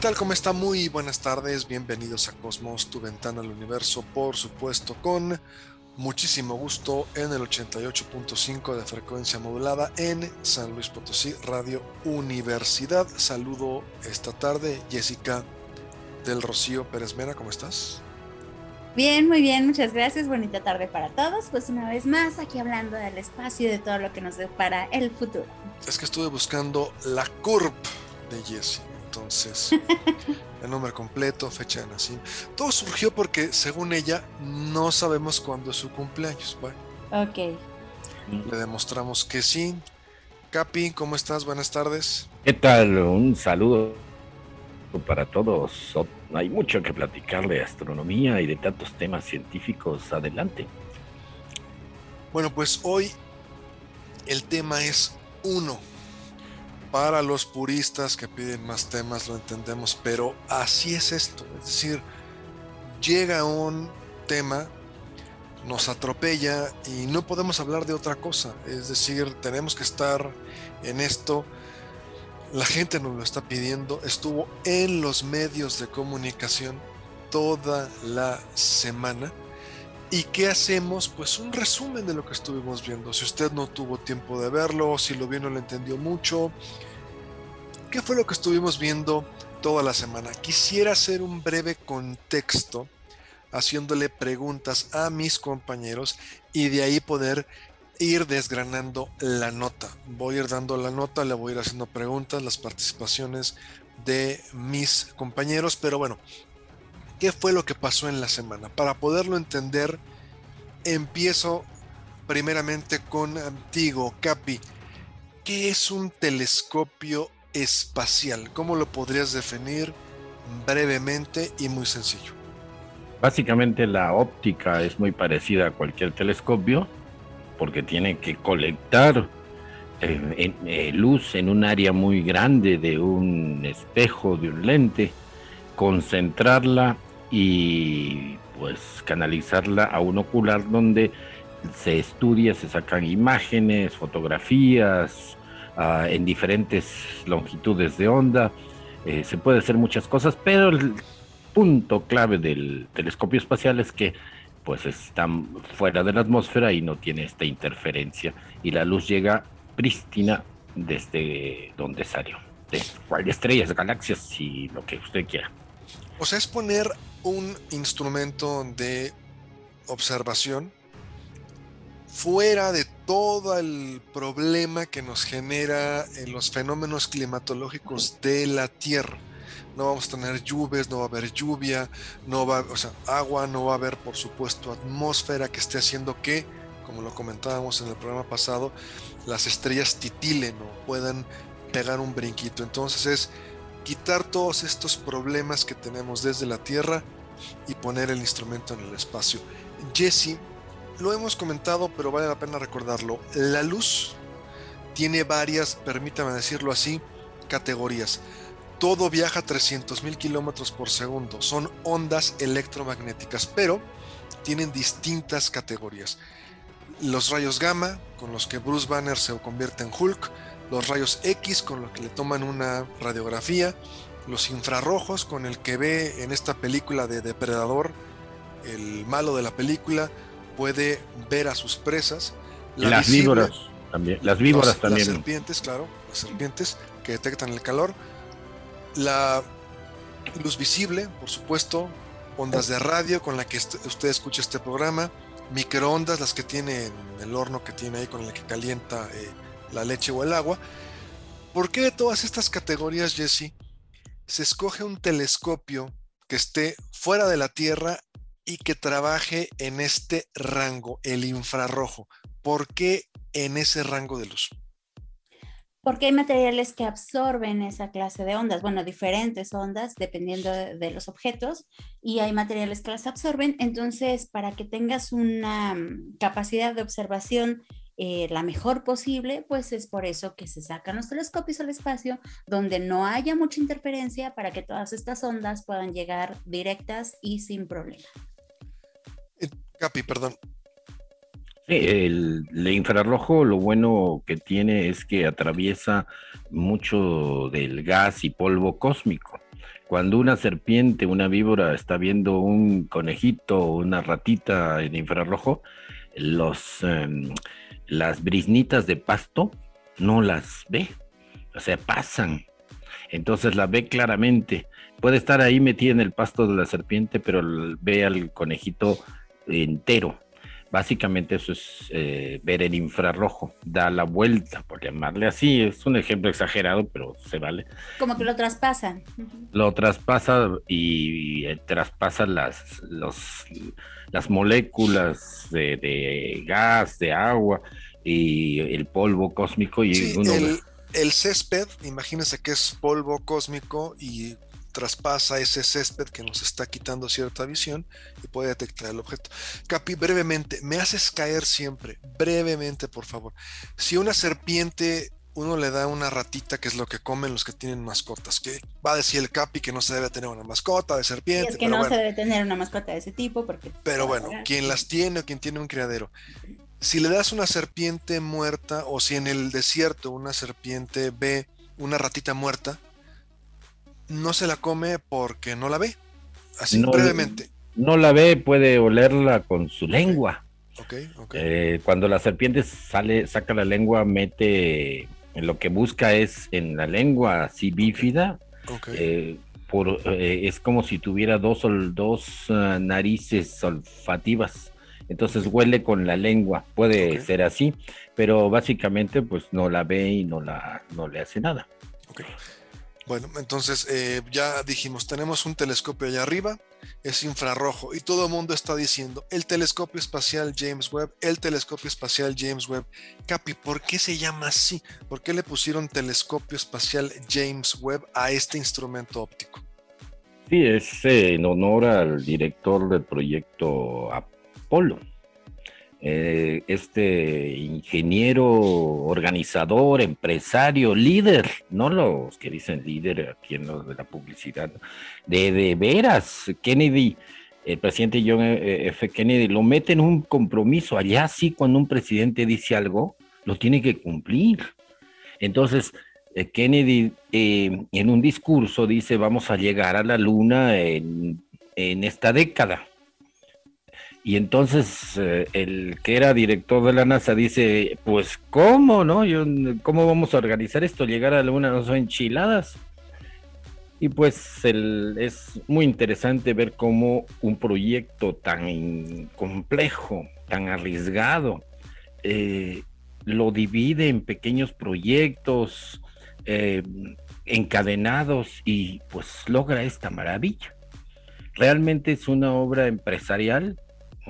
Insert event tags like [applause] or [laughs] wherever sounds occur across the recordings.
Tal? ¿Cómo está? Muy buenas tardes. Bienvenidos a Cosmos, tu ventana al universo, por supuesto, con muchísimo gusto en el 88.5 de frecuencia modulada en San Luis Potosí, Radio Universidad. Saludo esta tarde, Jessica del Rocío Pérez Mena, ¿cómo estás? Bien, muy bien, muchas gracias. Bonita tarde para todos. Pues una vez más aquí hablando del espacio y de todo lo que nos depara el futuro. Es que estuve buscando la CURP de Jessie entonces, el nombre completo, fecha de nacimiento. Todo surgió porque, según ella, no sabemos cuándo es su cumpleaños. Bueno. Ok. Le demostramos que sí. Capi, ¿cómo estás? Buenas tardes. ¿Qué tal? Un saludo para todos. Hay mucho que platicar de astronomía y de tantos temas científicos. Adelante. Bueno, pues hoy el tema es uno para los puristas que piden más temas lo entendemos, pero así es esto. Es decir, llega un tema, nos atropella y no podemos hablar de otra cosa. Es decir, tenemos que estar en esto. La gente nos lo está pidiendo. Estuvo en los medios de comunicación toda la semana. ¿Y qué hacemos? Pues un resumen de lo que estuvimos viendo. Si usted no tuvo tiempo de verlo, si lo vio no lo entendió mucho. ¿Qué fue lo que estuvimos viendo toda la semana? Quisiera hacer un breve contexto haciéndole preguntas a mis compañeros y de ahí poder ir desgranando la nota. Voy a ir dando la nota, le voy a ir haciendo preguntas, las participaciones de mis compañeros, pero bueno, qué fue lo que pasó en la semana. Para poderlo entender, empiezo primeramente con Antigo, Capi. ¿Qué es un telescopio espacial? ¿Cómo lo podrías definir brevemente y muy sencillo? Básicamente la óptica es muy parecida a cualquier telescopio porque tiene que colectar eh, eh, luz en un área muy grande de un espejo, de un lente, concentrarla y pues canalizarla a un ocular donde se estudia, se sacan imágenes, fotografías uh, en diferentes longitudes de onda. Eh, se puede hacer muchas cosas, pero el punto clave del telescopio espacial es que pues está fuera de la atmósfera y no tiene esta interferencia y la luz llega prístina desde donde salió, de estrellas, galaxias y lo que usted quiera. O sea, es poner un instrumento de observación fuera de todo el problema que nos genera en los fenómenos climatológicos de la Tierra. No vamos a tener lluvias, no va a haber lluvia, no va, o sea, agua, no va a haber, por supuesto, atmósfera que esté haciendo que, como lo comentábamos en el programa pasado, las estrellas titilen o puedan pegar un brinquito. Entonces es quitar todos estos problemas que tenemos desde la Tierra y poner el instrumento en el espacio. Jesse, lo hemos comentado, pero vale la pena recordarlo. La luz tiene varias, permítame decirlo así, categorías. Todo viaja a 300 mil kilómetros por segundo. Son ondas electromagnéticas, pero tienen distintas categorías. Los rayos gamma, con los que Bruce Banner se convierte en Hulk, los rayos X con los que le toman una radiografía, los infrarrojos con el que ve en esta película de Depredador, el malo de la película, puede ver a sus presas. las víboras también. Las víboras también. Las serpientes, claro, las serpientes que detectan el calor. La luz visible, por supuesto, ondas de radio con la que usted escucha este programa, microondas, las que tiene en el horno que tiene ahí con el que calienta eh, la leche o el agua. ¿Por qué de todas estas categorías, Jesse, se escoge un telescopio que esté fuera de la Tierra y que trabaje en este rango, el infrarrojo. ¿Por qué en ese rango de luz? Porque hay materiales que absorben esa clase de ondas, bueno, diferentes ondas dependiendo de, los objetos, y hay materiales que las absorben. Entonces, para que tengas una mm, capacidad de observación eh, la mejor posible, pues es por eso que se sacan los telescopios al espacio, donde no haya mucha interferencia para que todas estas ondas puedan llegar directas y sin problema. Eh, Capi, perdón. Sí, el, infrarrojo lo bueno que tiene es que atraviesa mucho del gas y polvo cósmico. Cuando una serpiente, una víbora está viendo un conejito o una ratita en infrarrojo, los, em, las brisnitas de pasto no las ve, o sea, pasan. Entonces la ve claramente. Puede estar ahí metida en el pasto de la serpiente, pero ve al conejito entero. Básicamente eso es eh, ver el infrarrojo, da la vuelta, por llamarle así. Es un ejemplo exagerado, pero se vale. Como que lo traspasa. Lo traspasa y, eh, traspasa las, los, las moléculas de, gas, de agua y el polvo cósmico. Y el, el césped, imagínense que es polvo cósmico y traspasa ese césped que nos está quitando cierta visión y puede detectar el objeto. Capi, brevemente, me haces caer siempre, brevemente, por favor. Si una serpiente uno le da una ratita, que es lo que comen los que tienen mascotas, que va a decir el Capi que no se debe tener una mascota de serpiente. es que no se debe tener una mascota de ese tipo porque... Pero bueno, quien las tiene o quien tiene un criadero. Si le das una serpiente muerta o si en el desierto una serpiente ve una ratita muerta, no se la come porque no la ve. Así brevemente. No la ve, puede olerla con su lengua. Okay, eh, cuando la serpiente sale, saca la lengua, mete lo que busca es en la lengua así bífida. Eh, por, eh, es como si tuviera dos, dos ah, narices olfativas. Entonces huele con la lengua, puede ser así, pero básicamente pues no la ve y no, la, no le hace nada. Bueno, entonces eh, ya dijimos, tenemos un telescopio allá arriba, es infrarrojo y todo el mundo está diciendo el telescopio espacial James Webb, el telescopio espacial James Webb. Capi, ¿por qué se llama así? ¿Por qué le pusieron telescopio espacial James Webb a este instrumento óptico? Sí, es en honor al director del proyecto Apolo, eh, este ingeniero, organizador, empresario, líder, no los que dicen líder aquí en lo de la publicidad, de, veras, Kennedy, el presidente John F. Kennedy, lo mete en un compromiso. Allá sí, cuando un presidente dice algo, lo tiene que cumplir. Entonces, eh, Kennedy eh, en un discurso dice, vamos a llegar a la luna en esta década y entonces eh, el que era director de la NASA dice, pues ¿cómo, no? Yo, ¿Cómo vamos a organizar esto? Llegar a la luna no son enchiladas. Y pues es muy interesante ver cómo un proyecto tan complejo, tan arriesgado, eh, lo divide en pequeños proyectos eh, encadenados y pues logra esta maravilla. Realmente es una obra empresarial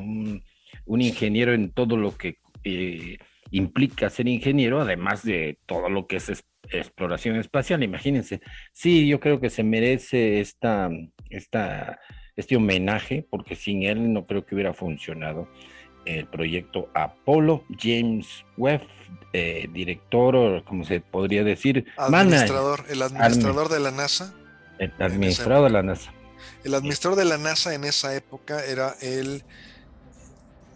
un, ingeniero en todo lo que eh, implica ser ingeniero, además de todo lo que es exploración espacial, imagínense. Sí, yo creo que se merece esta, esta, este homenaje, porque sin él no creo que hubiera funcionado el proyecto Apolo, James Webb, eh, director, como se podría decir, administrador, el administrador de la NASA. El administrador de la NASA. El administrador de la NASA en esa época era el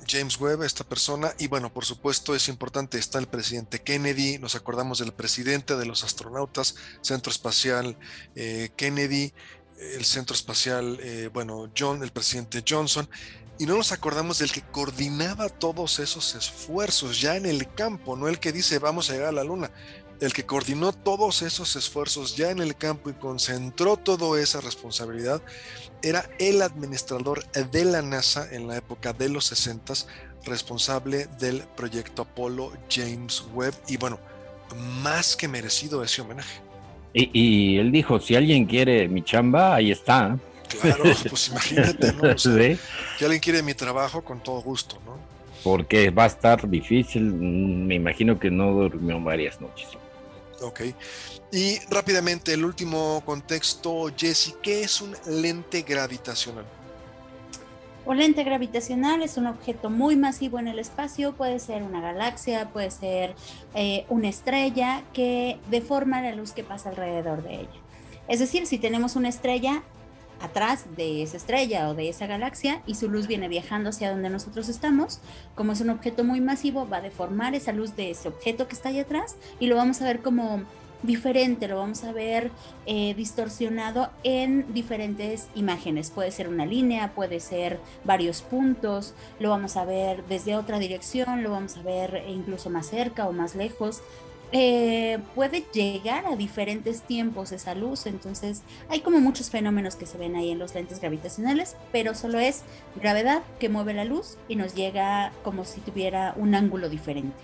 James Webb, esta persona, y bueno, por supuesto es importante, está el presidente Kennedy, nos acordamos del presidente de los astronautas, Centro Espacial eh, Kennedy, el Centro Espacial, eh, bueno, John, el presidente Johnson, y no nos acordamos del que coordinaba todos esos esfuerzos ya en el campo, no el que dice vamos a llegar a la luna, el que coordinó todos esos esfuerzos ya en el campo y concentró toda esa responsabilidad, era el administrador de la NASA en la época de los 60, responsable del proyecto Apolo James Webb. Y bueno, más que merecido ese homenaje. Y, él dijo, si alguien quiere mi chamba, ahí está. Claro, [laughs] pues imagínate, ¿no? Si alguien quiere mi trabajo, con todo gusto, ¿no? Porque va a estar difícil, mm, me imagino que no durmió varias noches. Ok. Y rápidamente, el último contexto, Jesse, ¿qué es un lente gravitacional? Un lente gravitacional es un objeto muy masivo en el espacio, puede ser una galaxia, puede ser eh, una estrella que deforma la luz que pasa alrededor de ella. Es decir, si tenemos una estrella atrás de esa estrella o de esa galaxia y su luz viene viajando hacia donde nosotros estamos, como es un objeto muy masivo, va a deformar esa luz de ese objeto que está ahí atrás y lo vamos a ver como diferente, lo vamos a ver eh, distorsionado en diferentes imágenes. Puede ser una línea, puede ser varios puntos, lo vamos a ver desde otra dirección, lo vamos a ver incluso más cerca o más lejos. Eh, puede llegar a diferentes tiempos esa luz, entonces hay como muchos fenómenos que se ven ahí en los lentes gravitacionales, pero solo es gravedad que mueve la luz y nos llega como si tuviera un ángulo diferente.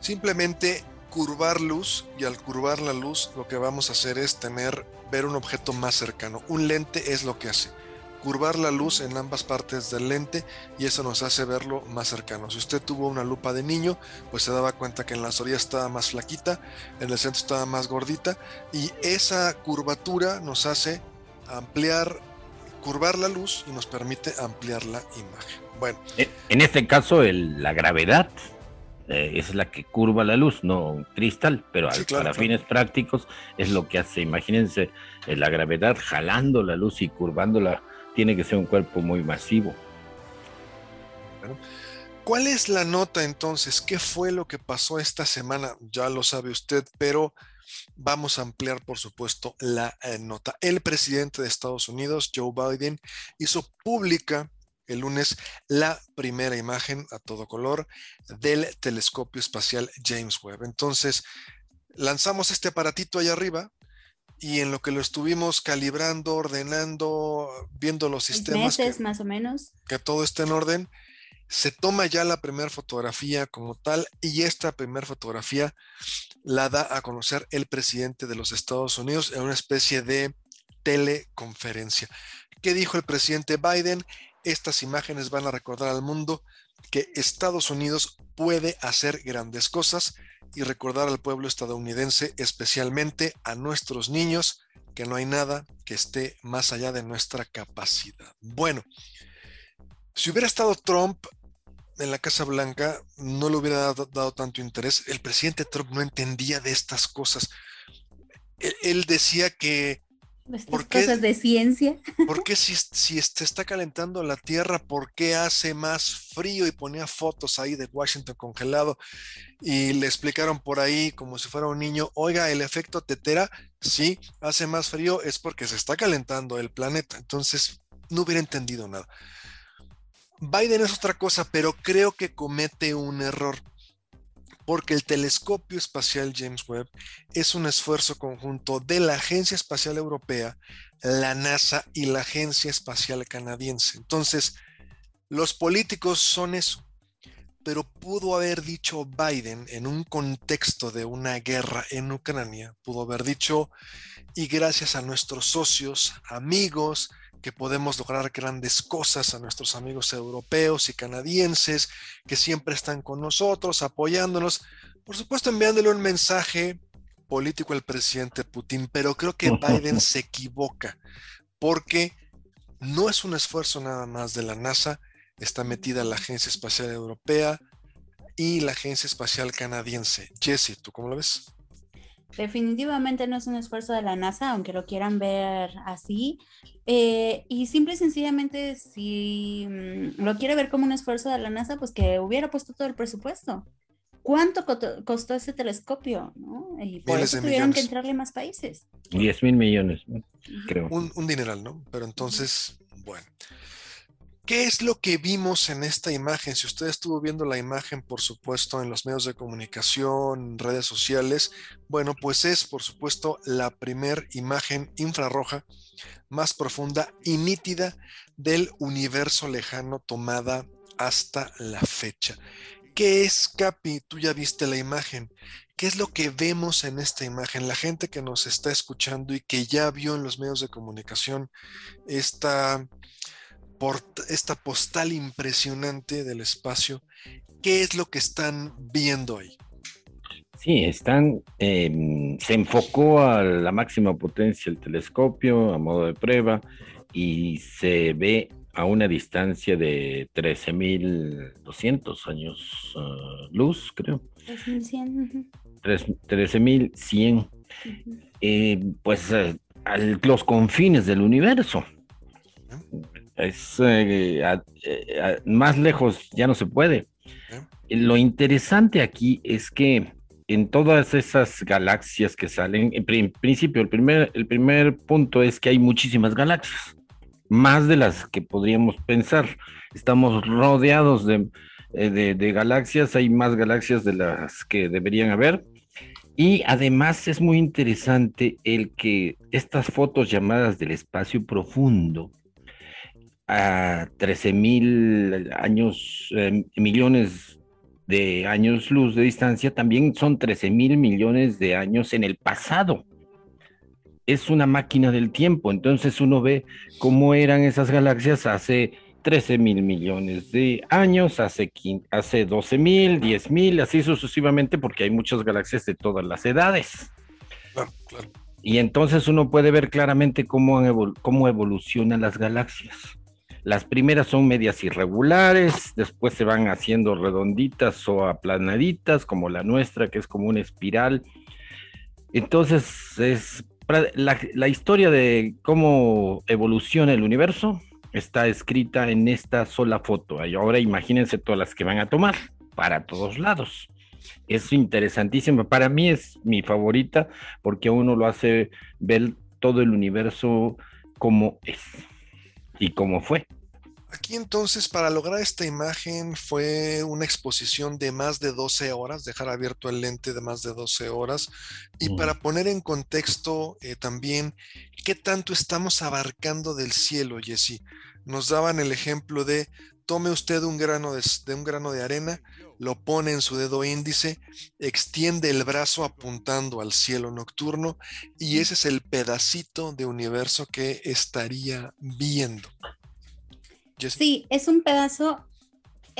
Simplemente curvar luz y al curvar la luz lo que vamos a hacer es tener ver un objeto más cercano. Un lente es lo que hace. Curvar la luz en ambas partes del lente y eso nos hace verlo más cercano. Si usted tuvo una lupa de niño, pues se daba cuenta que en las orillas estaba más flaquita, en el centro estaba más gordita y esa curvatura nos hace ampliar, curvar la luz y nos permite ampliar la imagen. Bueno. En este caso, la gravedad eh, es la que curva la luz, no cristal, pero para fines prácticos es lo que hace. Imagínense eh, la gravedad jalando la luz y curvándola, tiene que ser un cuerpo muy masivo. ¿Cuál es la nota entonces? ¿Qué fue lo que pasó esta semana? Ya lo sabe usted, pero vamos a ampliar, por supuesto, la eh, nota. El presidente de Estados Unidos, Joe Biden, hizo pública el lunes la primera imagen a todo color del telescopio espacial James Webb. Entonces, lanzamos este aparatito allá arriba y en lo que lo estuvimos calibrando, ordenando, viendo los sistemas. Meses, más o menos. Que todo esté en orden. Se toma ya la primera fotografía como tal y esta primera fotografía la da a conocer el presidente de los Estados Unidos en una especie de teleconferencia. ¿Qué dijo el presidente Biden? Estas imágenes van a recordar al mundo que Estados Unidos puede hacer grandes cosas y recordar al pueblo estadounidense, especialmente a nuestros niños, que no hay nada que esté más allá de nuestra capacidad. Bueno, si hubiera estado Trump en la Casa Blanca, no le hubiera dado, tanto interés. El presidente Trump no entendía de estas cosas. él decía que estas cosas de ciencia. ¿Por qué si, si se está calentando la Tierra, por qué hace más frío? Y ponía fotos ahí de Washington congelado y le explicaron por ahí como si fuera un niño, oiga, el efecto tetera, sí, hace más frío, es porque se está calentando el planeta. Entonces, no hubiera entendido nada. Biden es otra cosa, pero creo que comete un error porque el telescopio espacial James Webb es un esfuerzo conjunto de la Agencia Espacial Europea, la NASA y la Agencia Espacial Canadiense. Entonces, los políticos son eso, pero pudo haber dicho Biden en un contexto de una guerra en Ucrania, pudo haber dicho, y gracias a nuestros socios, amigos, que podemos lograr grandes cosas a nuestros amigos europeos y canadienses que siempre están con nosotros, apoyándonos. Por supuesto, enviándole un mensaje político al presidente Putin, pero creo que Biden [laughs] se equivoca porque no es un esfuerzo nada más de la NASA, está metida la Agencia Espacial Europea y la Agencia Espacial Canadiense. Jesse, ¿tú cómo lo ves? Definitivamente no es un esfuerzo de la NASA, aunque lo quieran ver así. Eh, y simple y sencillamente, si mm, lo quiere ver como un esfuerzo de la NASA, pues que hubiera puesto todo el presupuesto. ¿Cuánto costó ese telescopio? Y por eso tuvieron que entrarle más países. 10 mil millones, creo. Un, un dineral, ¿no? Pero entonces, bueno. ¿Qué es lo que vimos en esta imagen? Si usted estuvo viendo la imagen, por supuesto, en los medios de comunicación, redes sociales, bueno, pues es, por supuesto, la primer imagen infrarroja más profunda y nítida del universo lejano tomada hasta la fecha. ¿Qué es, Capi? Tú ya viste la imagen. ¿Qué es lo que vemos en esta imagen? La gente que nos está escuchando y que ya vio en los medios de comunicación esta, esta postal impresionante del espacio, ¿qué es lo que están viendo ahí? Sí, están, em, se enfocó a la máxima potencia el telescopio a modo de prueba y se ve a una distancia de 13.200 años uh, luz, creo. 13.100. 13.100. Eh, pues a los confines del universo. Es eh, eh, más lejos ya no se puede. Lo interesante aquí es que en todas esas galaxias que salen, en principio, el primer, el primer punto es que hay muchísimas galaxias, más de las que podríamos pensar. Estamos rodeados de, eh, de, galaxias, hay más galaxias de las que deberían haber. Y además es muy interesante el que estas fotos llamadas del espacio profundo, a 13 mil años, eh, millones de años luz de distancia, también son 13 mil millones de años en el pasado. Es una máquina del tiempo, entonces uno ve cómo eran esas galaxias hace 13 mil millones de años, hace, hace 12 mil, 10 mil, así sucesivamente, porque hay muchas galaxias de todas las edades. Y entonces uno puede ver claramente cómo, cómo evolucionan las galaxias. Las primeras son medias irregulares, después se van haciendo redonditas o aplanaditas, como la nuestra, que es como una espiral. Entonces, es la, historia de cómo evoluciona el universo está escrita en esta sola foto. ahora imagínense todas las que van a tomar para todos lados. Es interesantísimo. Para mí es mi favorita porque uno lo hace ver todo el universo como es y como fue. Aquí entonces para lograr esta imagen fue una exposición de más de 12 horas, dejar abierto el lente de más de 12 horas y para poner en contexto eh, también qué tanto estamos abarcando del cielo, Jesse. Nos daban el ejemplo de tome usted un grano de, de un grano de arena, lo pone en su dedo índice, extiende el brazo apuntando al cielo nocturno y ese es el pedacito de universo que estaría viendo. Sí, es un pedazo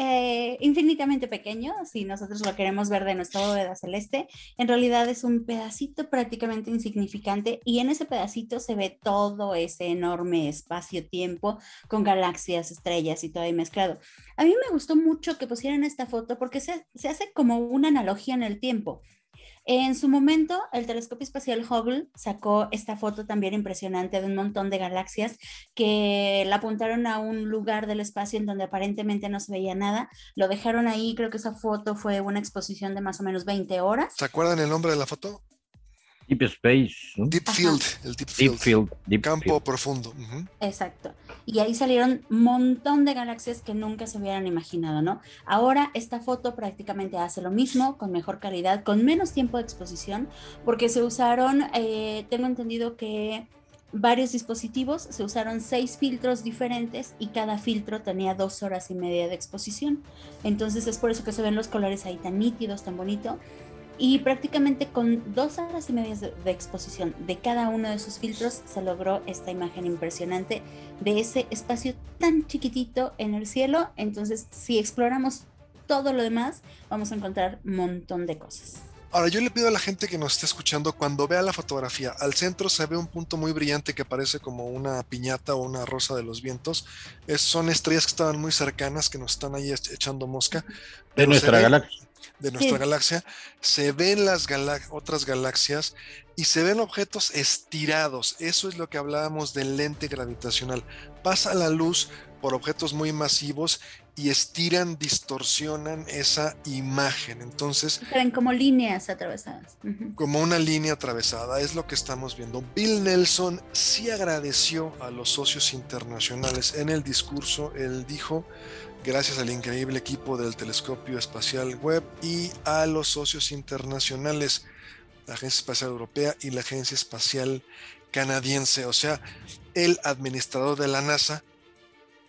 eh, infinitamente pequeño, si nosotros lo queremos ver de nuestra bóveda celeste, en realidad es un pedacito prácticamente insignificante y en ese pedacito se ve todo ese enorme espacio-tiempo con galaxias, estrellas y todo ahí mezclado. A mí me gustó mucho que pusieran esta foto porque se, se hace como una analogía en el tiempo. En su momento, el telescopio espacial Hubble sacó esta foto también impresionante de un montón de galaxias que la apuntaron a un lugar del espacio en donde aparentemente no se veía nada. Lo dejaron ahí, creo que esa foto fue una exposición de más o menos 20 horas. ¿Se acuerdan el nombre de la foto? Deep Space. Deep Field, el Deep Field. Campo profundo. Exacto. Y ahí salieron un montón de galaxias que nunca se hubieran imaginado, ¿no? Ahora esta foto prácticamente hace lo mismo, con mejor calidad, con menos tiempo de exposición, porque se usaron, eh, tengo entendido que varios dispositivos, se usaron seis filtros diferentes y cada filtro tenía dos horas y media de exposición. Entonces es por eso que se ven los colores ahí tan nítidos, tan bonito y prácticamente con dos horas y media de, exposición de cada uno de esos filtros se logró esta imagen impresionante de ese espacio tan chiquitito en el cielo. Entonces, si exploramos todo lo demás, vamos a encontrar un montón de cosas. Ahora, yo le pido a la gente que nos esté escuchando, cuando vea la fotografía, al centro se ve un punto muy brillante que parece como una piñata o una rosa de los vientos. son estrellas que estaban muy cercanas, que nos están ahí echando mosca. De nuestra galaxia de nuestra galaxia, se ven las otras galaxias y se ven objetos estirados. Eso es lo que hablábamos del lente gravitacional. Pasa la luz por objetos muy masivos y estiran, distorsionan esa imagen. Entonces... ven como líneas atravesadas. Como una línea atravesada, es lo que estamos viendo. Bill Nelson sí agradeció a los socios internacionales en el discurso. Él dijo, gracias al increíble equipo del Telescopio Espacial Webb y a los socios internacionales, la Agencia Espacial Europea y la Agencia Espacial Canadiense. O sea, el administrador de la NASA,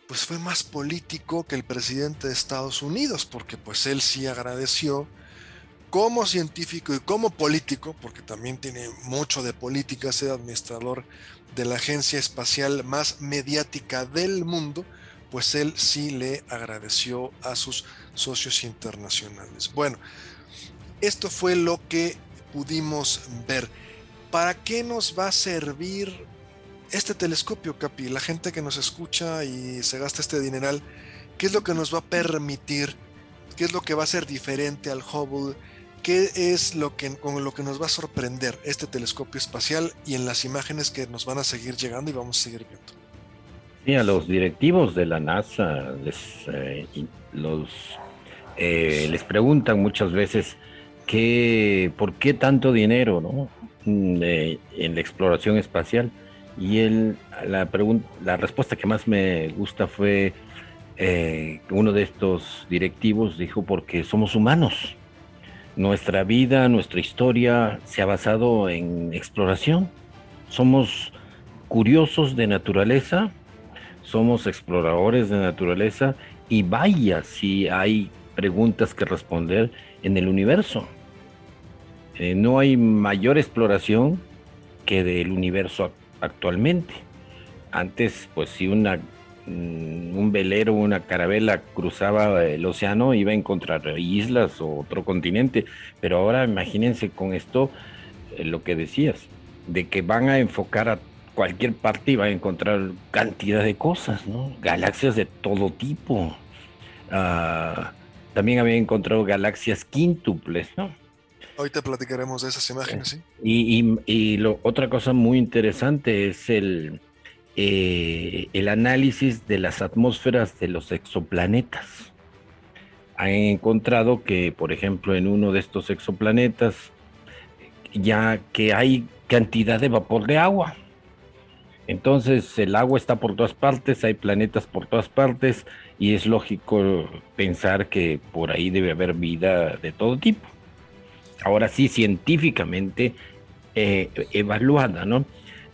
pues fue más político que el presidente de Estados Unidos, porque pues él sí agradeció como científico y como político, porque también tiene mucho de política, ser administrador de la agencia espacial más mediática del mundo, pues él sí le agradeció a sus socios internacionales. Bueno, esto fue lo que pudimos ver. ¿Para qué nos va a servir este telescopio, Capi? La gente que nos escucha y se gasta este dineral, ¿qué es lo que nos va a permitir? ¿Qué es lo que va a ser diferente al Hubble? ¿Qué es lo que, con lo que nos va a sorprender este telescopio espacial y en las imágenes que nos van a seguir llegando y vamos a seguir viendo? Sí, a los directivos de la NASA les, eh, los, eh, les preguntan muchas veces qué, por qué tanto dinero ¿no? Mm, en la exploración espacial. Y él, la, la respuesta que más me gusta fue eh, uno de estos directivos dijo porque somos humanos. Nuestra vida, nuestra historia se ha basado en exploración. Somos curiosos de naturaleza, somos exploradores de naturaleza y vaya si hay preguntas que responder en el universo. Eh, no hay mayor exploración que del universo actualmente. Antes, pues si mm, un velero, una carabela cruzaba el océano, iba a encontrar islas o otro continente. Pero ahora imagínense con esto eh, lo que decías, de que van a enfocar a cualquier parte y van a encontrar cantidad de cosas, ¿no? Galaxias de todo tipo. Ah, también había encontrado galaxias quíntuples, ¿no? Ahorita platicaremos de esas imágenes, ¿sí? Y, lo, otra cosa muy interesante es el, eh, el análisis de las atmósferas de los exoplanetas. Han encontrado que, por ejemplo, en uno de estos exoplanetas, ya que hay cantidad de vapor de agua. Entonces el agua está por todas partes, hay planetas por todas partes y es lógico pensar que por ahí debe haber vida de todo tipo ahora sí científicamente eh, evaluada, ¿no?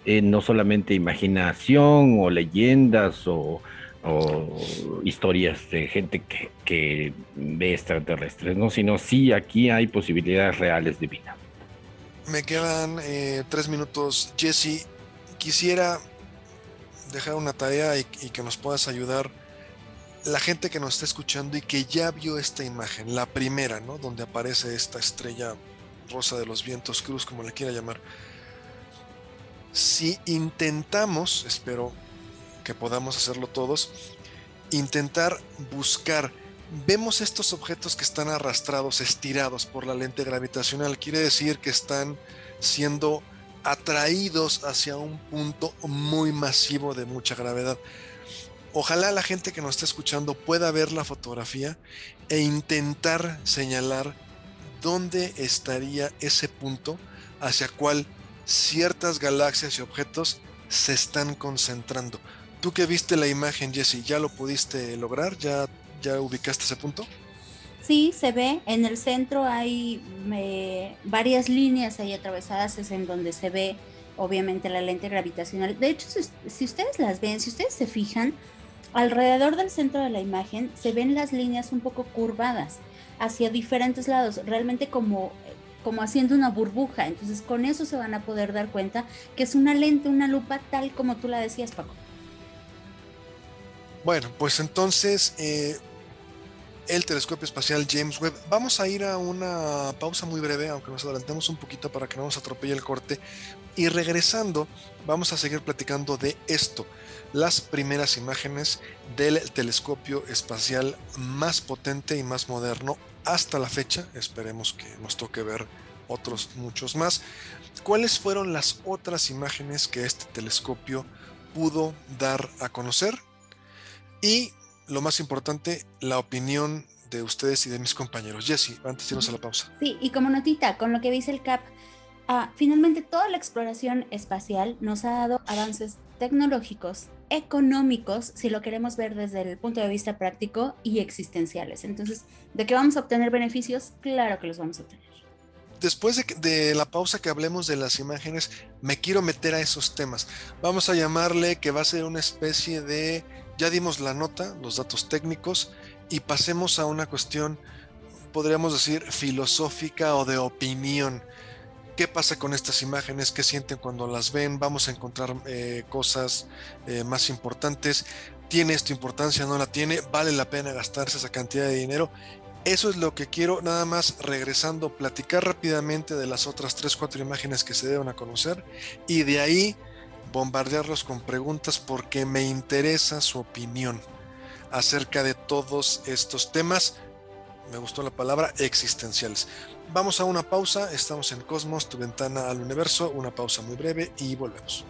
Eh, no solamente imaginación o leyendas o, historias de gente que, ve extraterrestres, ¿no? Sino sí aquí hay posibilidades reales de vida. Me quedan eh, tres minutos. Jesse, quisiera dejar una tarea y que nos puedas ayudar la gente que nos está escuchando y que ya vio esta imagen, la primera, ¿no? Donde aparece esta estrella rosa de los vientos, cruz, como le quiera llamar. Si intentamos, espero que podamos hacerlo todos, intentar buscar, vemos estos objetos que están arrastrados, estirados por la lente gravitacional, quiere decir que están siendo atraídos hacia un punto muy masivo de mucha gravedad. Ojalá la gente que nos está escuchando pueda ver la fotografía e intentar señalar dónde estaría ese punto hacia cual ciertas galaxias y objetos se están concentrando. Tú que viste la imagen, Jesse, ¿ya lo pudiste lograr? ¿Ya, ya ubicaste ese punto? Sí, se ve. En el centro hay varias líneas ahí atravesadas, es en donde se ve obviamente la lente gravitacional. De hecho, si ustedes las ven, si ustedes se fijan, Alrededor del centro de la imagen se ven las líneas un poco curvadas hacia diferentes lados, realmente como, como haciendo una burbuja. Entonces con eso se van a poder dar cuenta que es una lente, una lupa tal como tú la decías, Paco. Bueno, pues entonces eh, el telescopio espacial James Webb. Vamos a ir a una pausa muy breve, aunque nos adelantemos un poquito para que no nos atropelle el corte. Y regresando, vamos a seguir platicando de esto las primeras imágenes del telescopio espacial más potente y más moderno hasta la fecha. Esperemos que nos toque ver otros muchos más. ¿Cuáles fueron las otras imágenes que este telescopio pudo dar a conocer? Y lo más importante, la opinión de ustedes y de mis compañeros. Jesse, antes de irnos a la pausa. Sí, y como notita, con lo que dice el CAP, ah, finalmente toda la exploración espacial nos ha dado avances tecnológicos, económicos, si lo queremos ver desde el punto de vista práctico, y existenciales. Entonces, ¿de qué vamos a obtener beneficios? Claro que los vamos a obtener. Después de, la pausa que hablemos de las imágenes, me quiero meter a esos temas. Vamos a llamarle que va a ser una especie de, ya dimos la nota, los datos técnicos, y pasemos a una cuestión podríamos decir filosófica o de opinión. ¿Qué pasa con estas imágenes? ¿Qué sienten cuando las ven? ¿Vamos a encontrar eh, cosas eh, más importantes? ¿Tiene esto importancia? ¿No la tiene? ¿Vale la pena gastarse esa cantidad de dinero? Eso es lo que quiero, nada más regresando, platicar rápidamente de las otras 3, 4 imágenes que se deben a conocer y de ahí bombardearlos con preguntas porque me interesa su opinión acerca de todos estos temas. Me gustó la palabra existenciales. Vamos a una pausa, estamos en Cosmos, tu ventana al universo, una pausa muy breve y volvemos.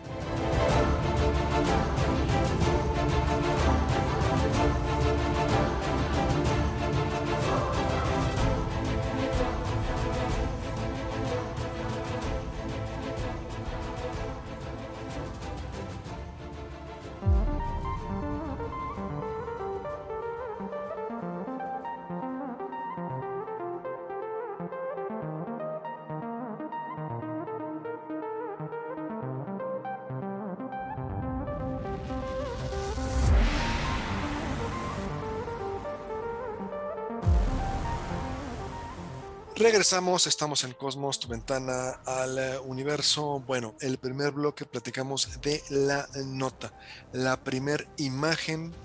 Regresamos, estamos en Cosmos, tu ventana al eh, universo. Bueno, el primer bloque platicamos de la nota, la primer imagen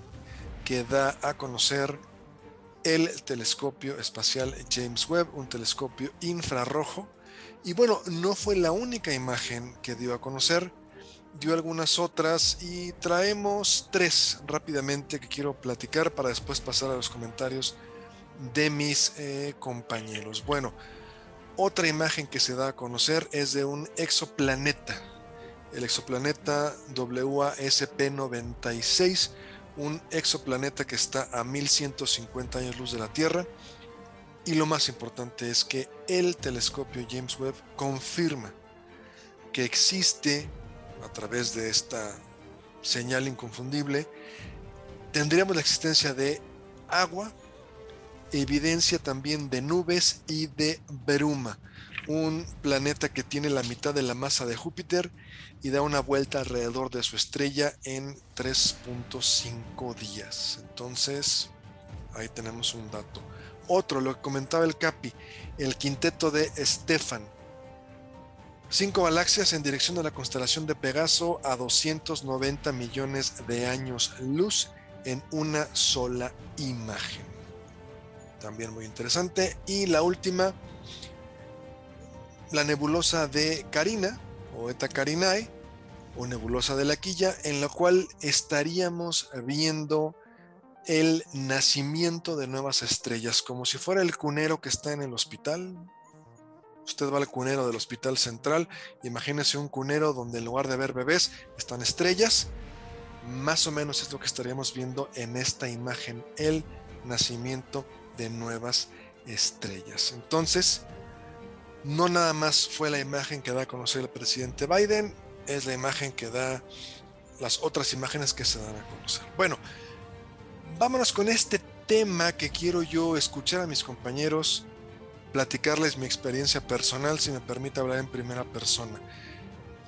que da a conocer el telescopio espacial James Webb, un telescopio infrarrojo. Y bueno, no fue la única imagen que dio a conocer, dio algunas otras y traemos tres rápidamente que quiero platicar para después pasar a los comentarios de mis eh, compañeros. Bueno, otra imagen que se da a conocer es de un exoplaneta, el exoplaneta WASP-96, un exoplaneta que está a 1150 años luz de la Tierra. Y lo más importante es que el telescopio James Webb confirma que existe, a través de esta señal inconfundible, tendríamos la existencia de agua evidencia también de nubes y de bruma, un planeta que tiene la mitad de la masa de Júpiter y da una vuelta alrededor de su estrella en 3.5 días. Entonces, ahí tenemos un dato. Otro, lo que comentaba el Capi, el quinteto de Stefan. Cinco galaxias en dirección a la constelación de Pegaso a 290 millones de años luz en una sola imagen también muy interesante. Y la última, la nebulosa de Carina, o Eta Carinae, o nebulosa de la quilla, en la cual estaríamos viendo el nacimiento de nuevas estrellas, como si fuera el cunero que está en el hospital. Usted va al cunero del hospital central, imagínese un cunero donde en lugar de ver bebés están estrellas. Más o menos es lo que estaríamos viendo en esta imagen, el nacimiento de nuevas estrellas. Entonces, no nada más fue la imagen que da a conocer el presidente Biden, es la imagen que da las otras imágenes que se dan a conocer. Bueno, vámonos con este tema que quiero yo escuchar a mis compañeros, platicarles mi experiencia personal, si me permite hablar en primera persona.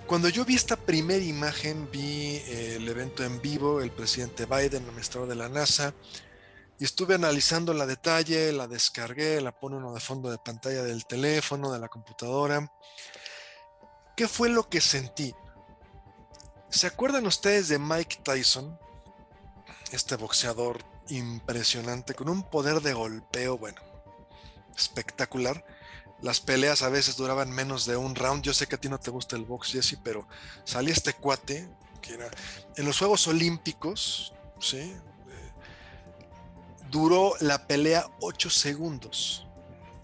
Cuando yo vi esta primera imagen, vi eh, el evento en vivo, el presidente Biden, el administrador de la NASA, y estuve analizando la detalle, la descargué, la pone uno de fondo de pantalla del teléfono, de la computadora. ¿Qué fue lo que sentí? ¿Se acuerdan ustedes de Mike Tyson? Este boxeador impresionante, con un poder de golpeo, bueno, espectacular. Las peleas a veces duraban menos de un round. Yo sé que a ti no te gusta el box, Jesse, pero salía este cuate, que era en los Juegos Olímpicos, ¿sí? Duró la pelea 8 segundos.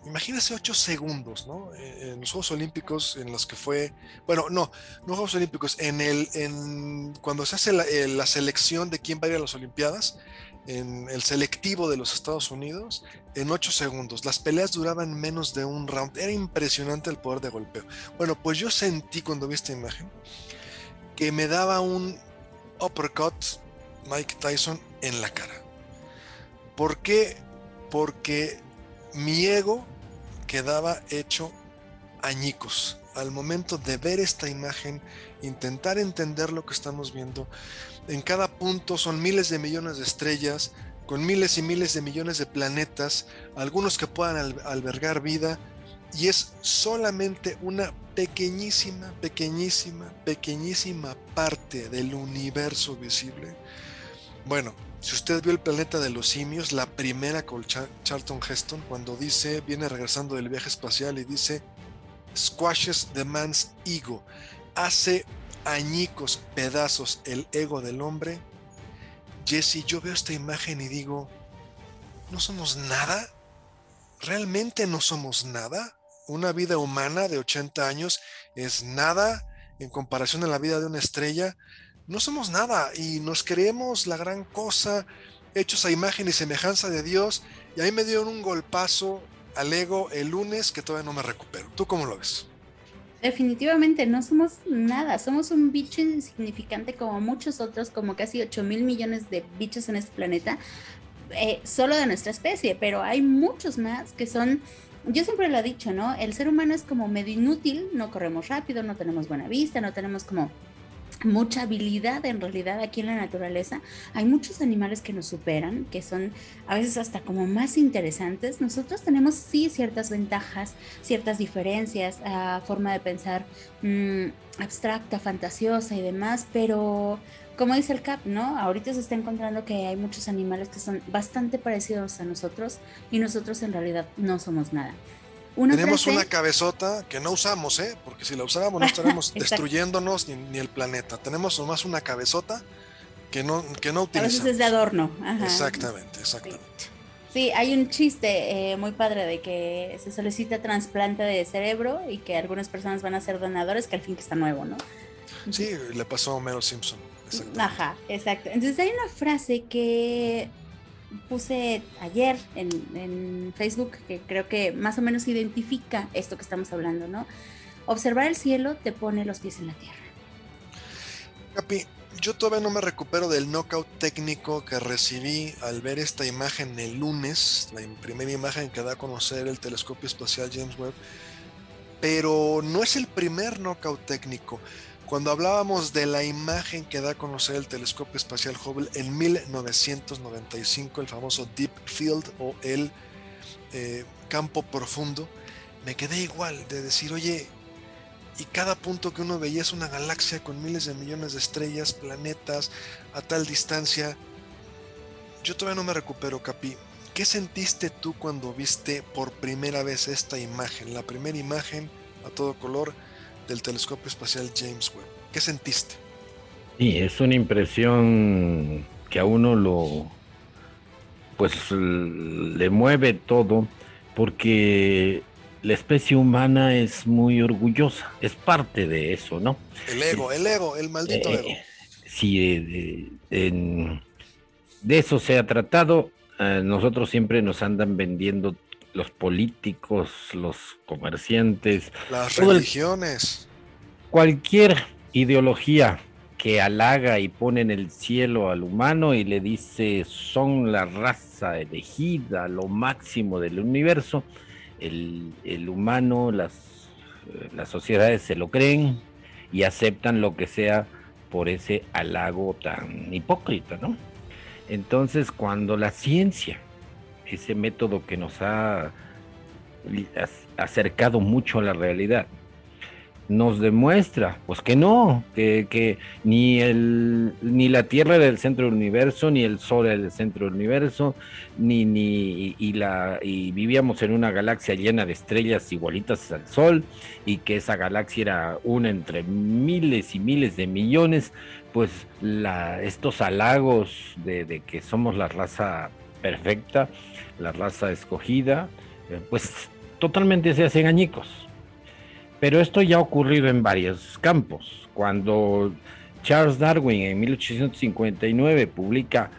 Imagínese 8 segundos, ¿no? En los Juegos Olímpicos, en los que fue, bueno, no, no Juegos Olímpicos, en el, en, cuando se hace eh, la, selección de quién va a ir a las Olimpiadas, en el selectivo de los Estados Unidos, en 8 segundos. Las peleas duraban menos de un round. Era impresionante el poder de golpeo. Bueno, pues yo sentí cuando vi esta imagen que me daba un uppercut Mike Tyson en la cara. ¿Por qué? Porque mi ego quedaba hecho añicos. Al momento de ver esta imagen, intentar entender lo que estamos viendo, en cada punto son miles de millones de estrellas, con miles y miles de millones de planetas, algunos que puedan albergar vida, y es solamente una pequeñísima, pequeñísima, pequeñísima parte del universo visible. Bueno, si usted vio el planeta de los simios, la primera con Charlton Heston, cuando dice, viene regresando del viaje espacial y dice, squashes the man's ego, hace añicos pedazos el ego del hombre. Jesse, yo veo esta imagen y digo, ¿no somos nada? ¿Realmente no somos nada? una vida humana de 80 años es nada en comparación a la vida de una estrella. No somos nada y nos creemos la gran cosa, hechos a imagen y semejanza de Dios. Y ahí me dieron un golpazo al ego el lunes que todavía no me recupero. ¿Tú cómo lo ves? Definitivamente no somos nada, somos un bicho insignificante como muchos otros, como casi 8 mil millones de bichos en este planeta, eh, solo de nuestra especie, pero hay muchos más que son yo siempre lo he dicho, ¿no? El ser humano es como medio inútil, no corremos rápido, no tenemos buena vista, no tenemos como mucha habilidad en realidad aquí en la naturaleza. Hay muchos animales que nos superan, que son a veces hasta como más interesantes. Nosotros tenemos sí ciertas ventajas, ciertas diferencias, uh, forma de pensar mmm, abstracta, fantasiosa y demás, pero como dice el CAP, ¿no? Ahorita se está encontrando que hay muchos animales que son bastante parecidos a nosotros y nosotros en realidad no somos nada. Tenemos una cabezota que no usamos, ¿eh? Porque si la usáramos no estaríamos [laughs] [laughs] destruyéndonos ni, el planeta. Tenemos nomás una cabezota que no, que no utilizamos. A veces es de adorno. Exactamente, exactamente. Sí. hay un chiste eh, muy padre de que se solicita trasplante de cerebro y que algunas personas van a ser donadores, que al fin que está nuevo, ¿no? Sí, le pasó a Homero Simpson. Ajá, exacto. Entonces hay una frase que puse ayer en, Facebook que creo que más o menos identifica esto que estamos hablando, ¿no? Observar el cielo te pone los pies en la tierra. Capi, yo todavía no me recupero del knockout técnico que recibí al ver esta imagen el lunes, la primera imagen que da a conocer el telescopio espacial James Webb, pero no es el primer knockout técnico. Cuando hablábamos de la imagen que da a conocer el telescopio espacial Hubble en 1995, el famoso Deep Field o el eh, campo profundo, me quedé igual de decir, oye, y cada punto que uno veía es una galaxia con miles de millones de estrellas, planetas, a tal distancia. Yo todavía no me recupero, Capi. ¿Qué sentiste tú cuando viste por primera vez esta imagen? La primera imagen a todo color del telescopio espacial James Webb. ¿Qué sentiste? Sí, es una impresión que a uno lo, pues le mueve todo, porque la especie humana es muy orgullosa, es parte de eso, ¿no? El ego, el ego, el maldito ego. Sí, de, eso se ha tratado. nosotros siempre nos andan vendiendo los políticos, los comerciantes, las religiones. cualquier ideología que halaga y pone en el cielo al humano y le dice son la raza elegida, lo máximo del universo, el, humano, las, las sociedades se lo creen y aceptan lo que sea por ese halago tan hipócrita, ¿no? Entonces, cuando la ciencia ese método que nos ha acercado mucho a la realidad, nos demuestra, pues que no, que, ni, el, ni la Tierra era el centro del universo, ni el Sol era el centro del universo, ni, ni y, la, y vivíamos en una galaxia llena de estrellas igualitas al Sol, y que esa galaxia era una entre miles y miles de millones, pues estos halagos de que somos la raza perfecta, la raza escogida, eh, pues totalmente se hacen añicos. Pero esto ya ha ocurrido en varios campos. Cuando Charles Darwin en 1859 publica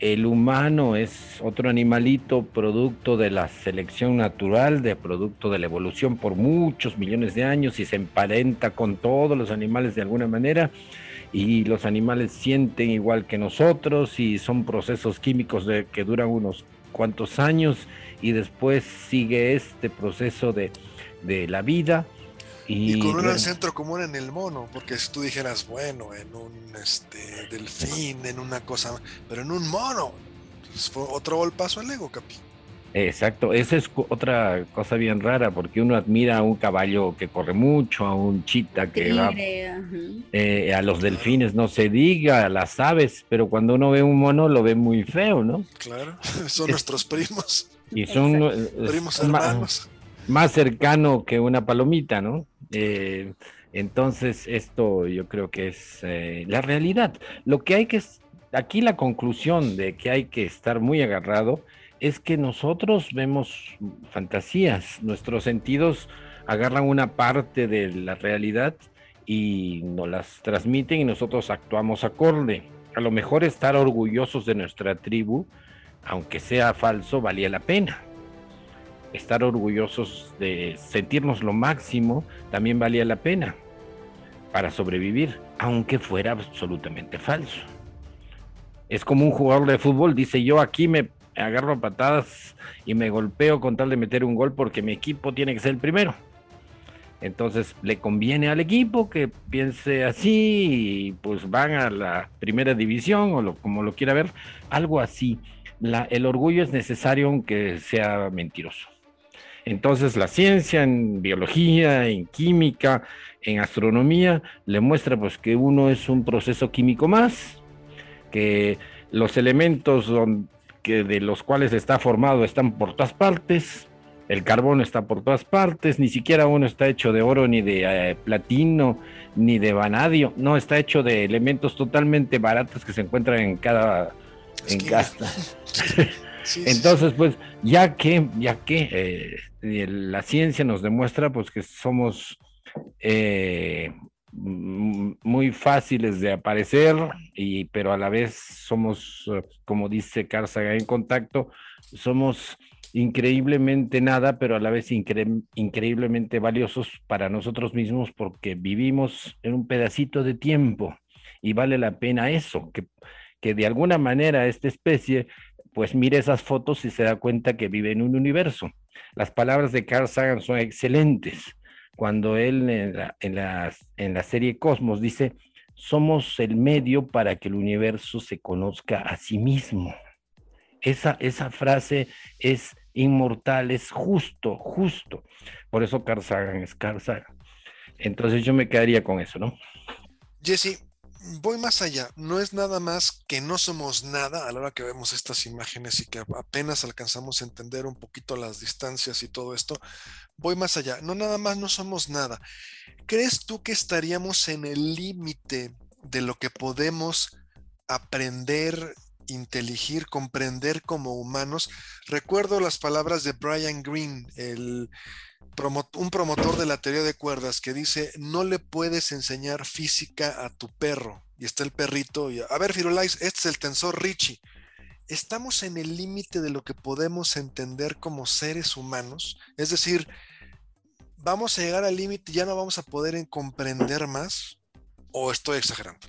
El humano es otro animalito producto de la selección natural, de producto de la evolución por muchos millones de años y se emparenta con todos los animales de alguna manera y los animales sienten igual que nosotros y son procesos químicos de, que duran unos cuantos años y después sigue este proceso de, la vida. Y, con un centro común en el mono, porque si tú dijeras, bueno, en un este, delfín, en una cosa, pero en un mono, Pues fue otro paso al ego, Capi. Exacto, esa es otra cosa bien rara, porque uno admira a un caballo que corre mucho, a un chita que va, eh, a los delfines no se diga, a las aves, pero cuando uno ve un mono lo ve muy feo, ¿no? Claro, [laughs] son nuestros primos. Y son eh, primos hermanos. Más, cercano que una palomita, ¿no? Eh, entonces, esto yo creo que es la realidad. Lo que hay que, aquí la conclusión de que hay que estar muy agarrado, es que nosotros vemos fantasías, nuestros sentidos agarran una parte de la realidad y nos las transmiten y nosotros actuamos acorde. A lo mejor estar orgullosos de nuestra tribu, aunque sea falso, valía la pena. Estar orgullosos de sentirnos lo máximo también valía la pena para sobrevivir, aunque fuera absolutamente falso. Es como un jugador de fútbol, dice yo aquí me agarro patadas y me golpeo con tal de meter un gol porque mi equipo tiene que ser el primero. Entonces le conviene al equipo que piense así y pues van a la primera división o lo, como lo quiera ver, algo así. La, el orgullo es necesario aunque sea mentiroso. Entonces la ciencia en biología, en química, en astronomía, le muestra pues que uno es un proceso químico más, que los elementos que de los cuales está formado están por todas partes, el carbón está por todas partes, ni siquiera uno está hecho de oro, ni de eh, platino, ni de vanadio, no, está hecho de elementos totalmente baratos que se encuentran en cada... En casa. [laughs] Entonces, pues, ya que, ya que eh, la ciencia nos demuestra, pues, que somos eh, muy fáciles de aparecer, y, pero a la vez somos, eh, como dice Carzaga en contacto, somos increíblemente nada, pero a la vez increíblemente valiosos para nosotros mismos porque vivimos en un pedacito de tiempo y vale la pena eso, que, que de alguna manera esta especie pues mire esas fotos y se da cuenta que vive en un universo. Las palabras de Carl Sagan son excelentes cuando él en la, en, la, serie Cosmos dice, somos el medio para que el universo se conozca a sí mismo. Esa, esa frase es inmortal, es justo, justo. Por eso Carl es Carl. Entonces yo me quedaría con eso, ¿no? Jesse, voy más allá. No es nada más que no somos nada a la hora que vemos estas imágenes y que apenas alcanzamos a entender un poquito las distancias y todo esto. Voy más allá. No nada más no somos nada. ¿Crees tú que estaríamos en el límite de lo que podemos aprender, inteligir, comprender como humanos? Recuerdo las palabras de Brian Greene, el un promotor de la teoría de cuerdas que dice, no le puedes enseñar física a tu perro. Y está el perrito, y a ver, Firulais, este es el tensor Richie. Estamos en el límite de lo que podemos entender como seres humanos. Es decir, vamos a llegar al límite ya no vamos a poder comprender más. ¿O estoy exagerando?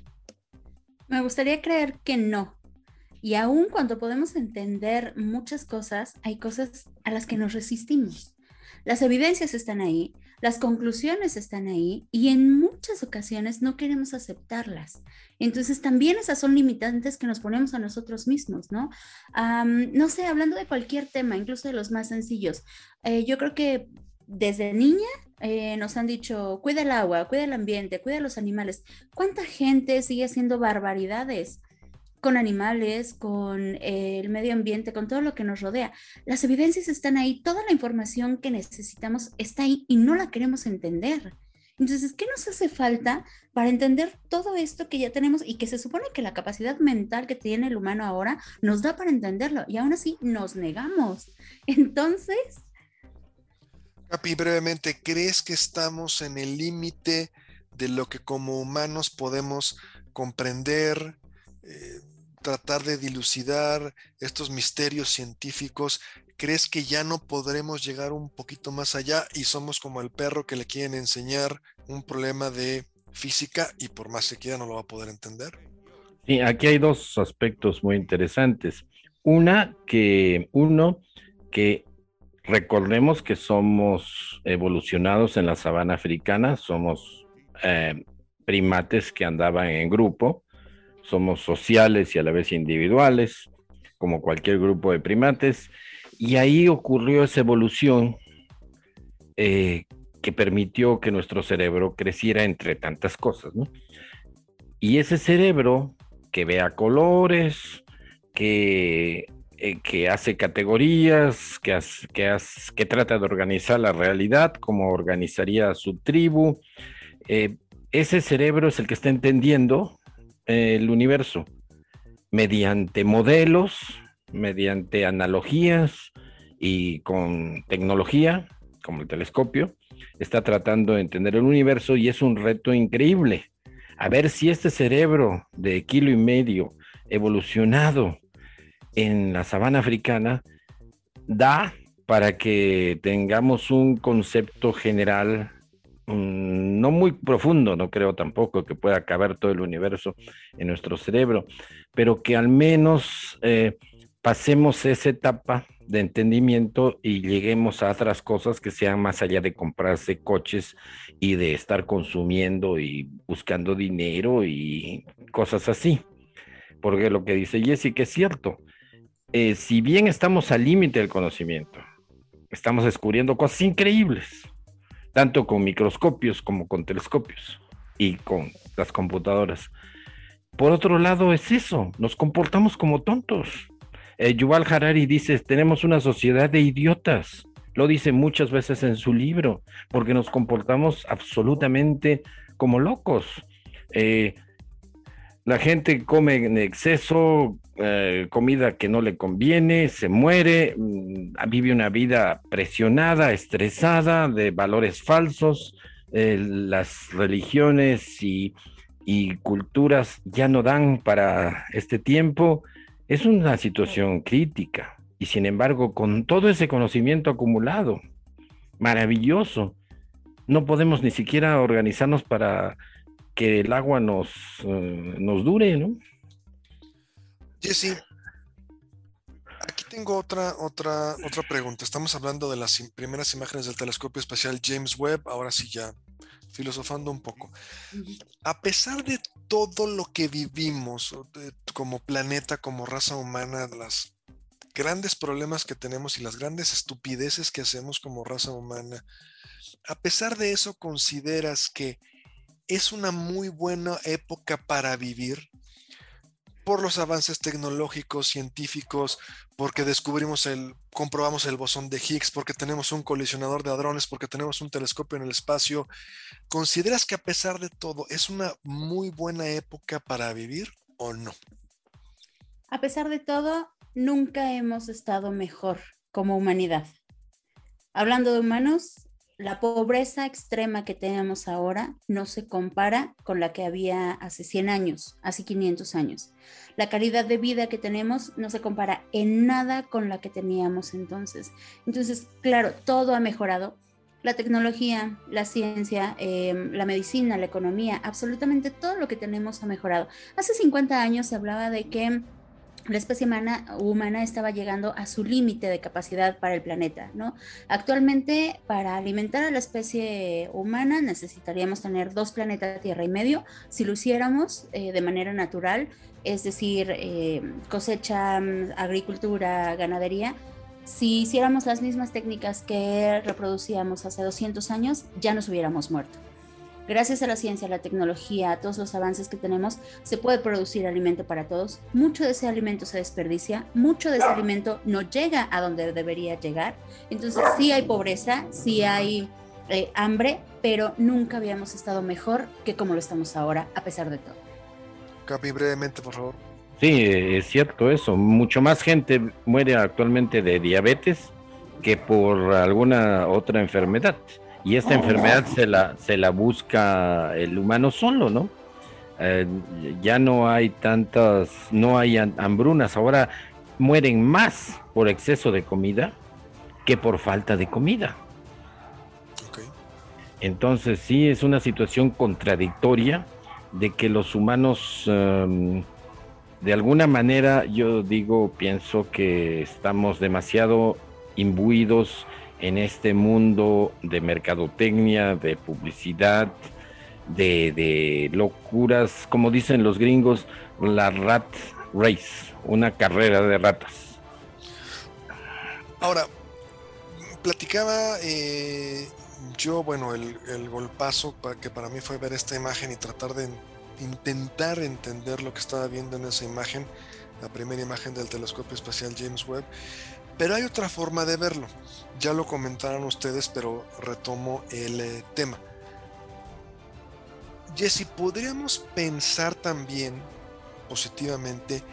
Me gustaría creer que no. Y aun cuando podemos entender muchas cosas, hay cosas a las que nos resistimos. Las evidencias están ahí, las conclusiones están ahí y en muchas ocasiones no queremos aceptarlas. Entonces también esas son limitantes que nos ponemos a nosotros mismos, ¿no? no sé, hablando de cualquier tema, incluso de los más sencillos, eh, yo creo que desde niña eh, nos han dicho, cuida el agua, cuida el ambiente, cuida los animales. ¿Cuánta gente sigue haciendo barbaridades? Con animales, con eh, el medio ambiente, con todo lo que nos rodea. Las evidencias están ahí, toda la información que necesitamos está ahí y no la queremos entender. Entonces, ¿qué nos hace falta para entender todo esto que ya tenemos y que se supone que la capacidad mental que tiene el humano ahora nos da para entenderlo y aún así nos negamos? [laughs] Entonces... Capi, brevemente, ¿crees que estamos en el límite de lo que como humanos podemos comprender, eh, tratar de dilucidar estos misterios científicos, ¿crees que ya no podremos llegar un poquito más allá y somos como el perro que le quieren enseñar un problema de física y por más que quiera no lo va a poder entender? Sí, aquí hay dos aspectos muy interesantes. Una que, uno, que recordemos que somos evolucionados en la sabana africana, somos eh, primates que andaban en grupo, somos sociales y a la vez individuales, como cualquier grupo de primates, y ahí ocurrió esa evolución eh, que permitió que nuestro cerebro creciera entre tantas cosas. Y ese cerebro que vea colores, que, eh, que hace categorías, que, que, que, trata de organizar la realidad, como organizaría su tribu, eh, ese cerebro es el que está entendiendo el universo mediante modelos, mediante analogías y con tecnología, como el telescopio, está tratando de entender el universo y es un reto increíble. A ver si este cerebro de kilo y medio evolucionado en la sabana africana da para que tengamos un concepto general Mm, no muy profundo, no creo tampoco que pueda caber todo el universo en nuestro cerebro, pero que al menos eh, pasemos esa etapa de entendimiento y lleguemos a otras cosas que sean más allá de comprarse coches y de estar consumiendo y buscando dinero y cosas así. Porque lo que dice Jessica es cierto. Eh, si bien estamos al límite del conocimiento, estamos descubriendo cosas increíbles tanto con microscopios como con telescopios y con las computadoras. Por otro lado, es eso, nos comportamos como tontos. Eh, Yuval Harari dice, tenemos una sociedad de idiotas. Lo dice muchas veces en su libro, porque nos comportamos absolutamente como locos. Eh, la gente come en exceso, eh, comida que no le conviene, se muere, mm, vive una vida presionada, estresada, de valores falsos. Eh, las religiones y, y culturas ya no dan para este tiempo. Es una situación crítica. Y sin embargo, con todo ese conocimiento acumulado, maravilloso, no podemos ni siquiera organizarnos para que el agua nos, eh, nos dure, ¿no? Jesse, aquí tengo otra, otra, otra pregunta. Estamos hablando de las primeras imágenes del telescopio espacial James Webb, ahora sí ya filosofando un poco. A pesar de todo lo que vivimos como planeta, como raza humana, los grandes problemas que tenemos y las grandes estupideces que hacemos como raza humana, a pesar de eso, ¿consideras que es una muy buena época para vivir por los avances tecnológicos, científicos, porque descubrimos el, comprobamos el bosón de Higgs, porque tenemos un colisionador de hadrones, porque tenemos un telescopio en el espacio. ¿Consideras que a pesar de todo es una muy buena época para vivir o no? A pesar de todo, nunca hemos estado mejor como humanidad. Hablando de humanos, la pobreza extrema que tenemos ahora no se compara con la que había hace 100 años, hace 500 años. La calidad de vida que tenemos no se compara en nada con la que teníamos entonces. Entonces, claro, todo ha mejorado. La tecnología, la ciencia, em, la medicina, la economía, absolutamente todo lo que tenemos ha mejorado. Hace 50 años se hablaba de que la especie humana, estaba llegando a su límite de capacidad para el planeta, ¿no? Actualmente, para alimentar a la especie humana necesitaríamos tener dos planetas Tierra y medio. Si lo hiciéramos eh, de manera natural, es decir, eh, cosecha, agricultura, ganadería, si hiciéramos las mismas técnicas que reproducíamos hace 200 años, ya nos hubiéramos muerto. Gracias a la ciencia, a la tecnología, a todos los avances que tenemos, se puede producir alimento para todos. Mucho de ese alimento se desperdicia, mucho de ese alimento no llega a donde debería llegar. Entonces sí hay pobreza, sí hay eh, hambre, pero nunca habíamos estado mejor que como lo estamos ahora, a pesar de todo. Capi, brevemente, por favor. Sí, es cierto eso. Mucho más gente muere actualmente de diabetes que por alguna otra enfermedad. Y esta enfermedad se la, se la busca el humano solo, ¿no? Eh, ya no hay tantas, no hay hambrunas, ahora mueren más por exceso de comida que por falta de comida. Entonces sí es una situación contradictoria de que los humanos, em, de alguna manera, yo digo, pienso que estamos demasiado imbuidos en este mundo de mercadotecnia, de publicidad, de, locuras, como dicen los gringos, la rat race, una carrera de ratas. Ahora, platicaba eh, yo, bueno, el, el golpazo que para mí fue ver esta imagen y tratar de intentar entender lo que estaba viendo en esa imagen, la primera imagen del telescopio espacial James Webb. Pero hay otra forma de verlo. Ya lo comentaron ustedes, pero retomo el eh, tema. Jesse, podríamos pensar también positivamente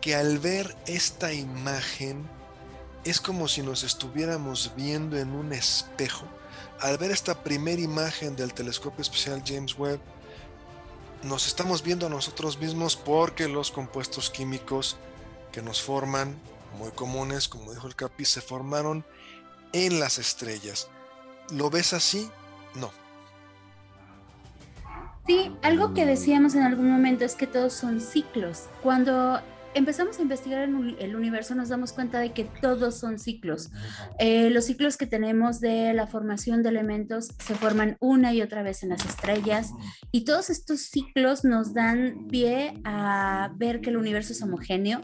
que al ver esta imagen es como si nos estuviéramos viendo en un espejo. Al ver esta primera imagen del telescopio especial James Webb, nos estamos viendo a nosotros mismos porque los compuestos químicos que nos forman, muy comunes, como dijo el Capi, se formaron en las estrellas. ¿Lo ves así? No. Sí, algo que decíamos en algún momento es que todos son ciclos. Cuando empezamos a investigar el universo nos damos cuenta de que todos son ciclos. Eh, los ciclos que tenemos de la formación de elementos se forman una y otra vez en las estrellas y todos estos ciclos nos dan pie a ver que el universo es homogéneo,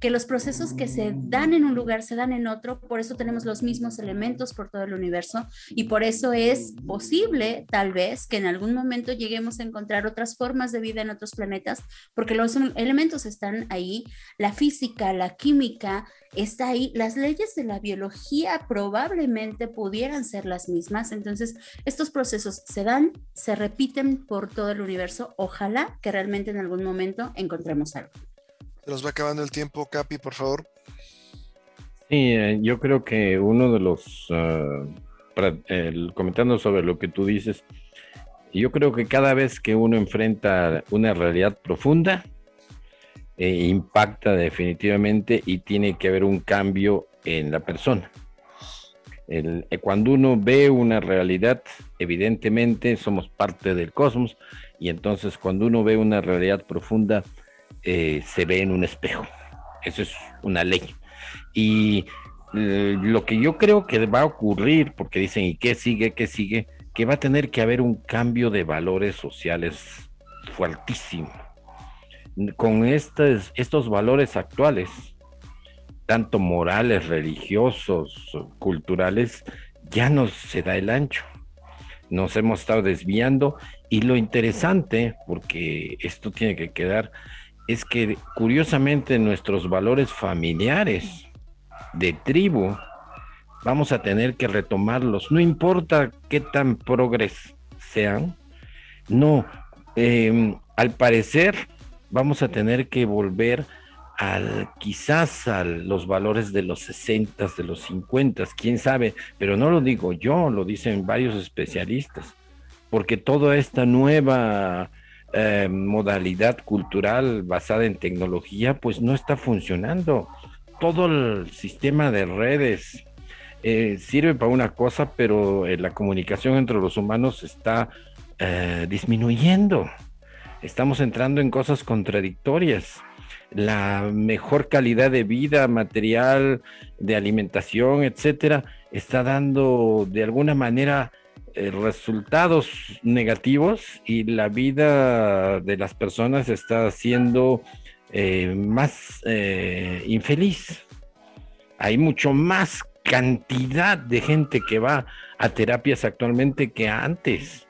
que los procesos que se dan en un lugar se dan en otro, por eso tenemos los mismos elementos por todo el universo y por eso es posible tal vez que en algún momento lleguemos a encontrar otras formas de vida en otros planetas porque los elementos están ahí la física, la química está ahí, las leyes de la biología probablemente pudieran ser las mismas, entonces estos procesos se dan, se repiten por todo el universo, ojalá que realmente en algún momento encontremos algo. Se nos va acabando el tiempo, Capi, por favor. Sí, eh, yo creo que uno de los, ah, comentando sobre lo que tú dices, yo creo que cada vez que uno enfrenta una realidad profunda, eh, impacta definitivamente y tiene que haber un cambio en la persona. Eh, cuando uno ve una realidad, evidentemente somos parte del cosmos y entonces cuando uno ve una realidad profunda, eh, se ve en un espejo. Eso es una ley. Y lo que yo creo que va a ocurrir, porque dicen, ¿y qué sigue? ¿Qué sigue? Que va a tener que haber un cambio de valores sociales fuertísimo con estos, valores actuales, tanto morales, religiosos, culturales, ya no se da el ancho. Nos hemos estado desviando y lo interesante, porque esto tiene que quedar, es que curiosamente nuestros valores familiares de tribu vamos a tener que retomarlos, no importa qué tan progres sean, no, em, al parecer vamos a tener que volver al, quizás a los valores de los 60, de los 50, quién sabe, pero no lo digo yo, lo dicen varios especialistas, porque toda esta nueva eh, modalidad cultural basada en tecnología, pues no está funcionando. Todo el sistema de redes eh, sirve para una cosa, pero eh, la comunicación entre los humanos está disminuyendo estamos entrando en cosas contradictorias. La mejor calidad de vida, material, de alimentación, etcétera, está dando de alguna manera eh, resultados negativos y la vida de las personas está siendo eh, más eh, infeliz. Hay mucho más cantidad de gente que va a terapias actualmente que antes.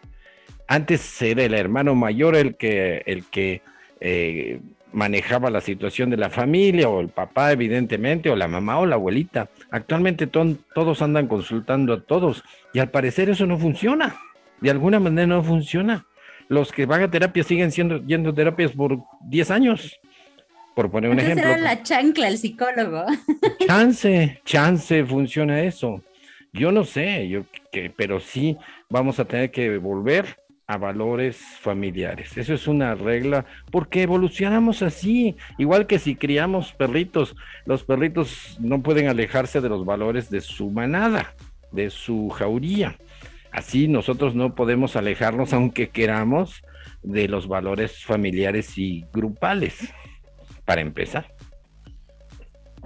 Antes era el hermano mayor el que, el que eh, manejaba la situación de la familia, o el papá, evidentemente, o la mamá o la abuelita. Actualmente todos andan consultando a todos y al parecer eso no funciona. De alguna manera no funciona. Los que van a terapia siguen siendo, yendo a terapias por 10 años. Por poner un ejemplo. Era la chancla el psicólogo. [laughs] Chance, chance funciona eso. Yo no sé, yo que, pero sí vamos a tener que volver a valores familiares. Eso es una regla porque evolucionamos así, igual que si criamos perritos, los perritos no pueden alejarse de los valores de su manada, de su jauría. Así nosotros no podemos alejarnos, aunque queramos, de los valores familiares y grupales, para empezar.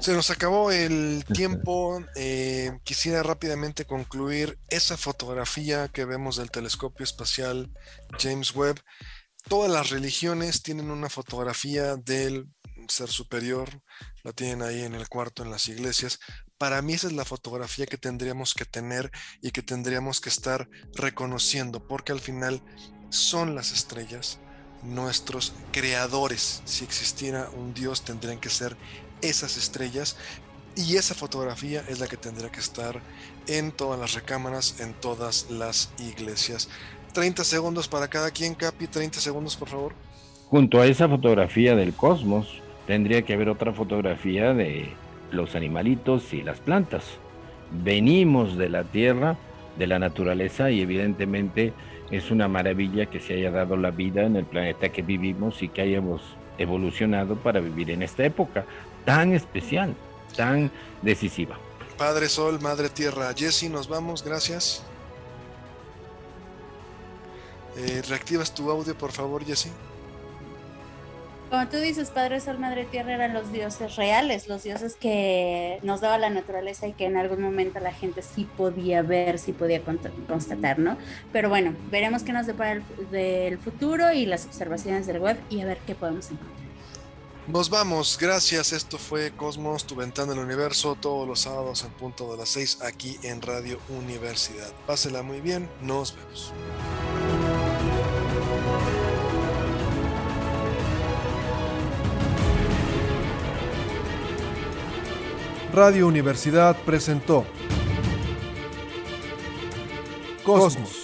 Se nos acabó el tiempo. Eh, quisiera rápidamente concluir esa fotografía que vemos del telescopio espacial James Webb. Todas las religiones tienen una fotografía del ser superior, la tienen ahí en el cuarto en las iglesias. Para mí esa es la fotografía que tendríamos que tener y que tendríamos que estar reconociendo, porque al final son las estrellas nuestros creadores. Si existiera un Dios, tendrían que ser esas estrellas. Y esa fotografía es la que tendría que estar en todas las recámaras, en todas las iglesias. 30 segundos para cada quien, Capi, 30 segundos, por favor. Junto a esa fotografía del cosmos, tendría que haber otra fotografía de los animalitos y las plantas. Venimos de la tierra, de la naturaleza y evidentemente es una maravilla que se haya dado la vida en el planeta que vivimos y que hayamos evolucionado para vivir en esta época tan especial, tan decisiva. Padre Sol, Madre Tierra, Jesse, nos vamos, gracias. Eh, ¿Reactivas tu audio, por favor, Jesse? Como tú dices, Padre Sol, Madre Tierra eran los dioses reales, los dioses que nos daba la naturaleza y que en algún momento la gente sí podía ver, sí podía constatar, ¿no? Pero bueno, veremos qué nos depara el, del futuro y las observaciones del web y a ver qué podemos encontrar. Nos vamos, gracias. Esto fue Cosmos, tu ventana del universo, todos los sábados en punto de las 6 aquí en Radio Universidad. Pásela muy bien, nos vemos. Radio Universidad presentó Cosmos.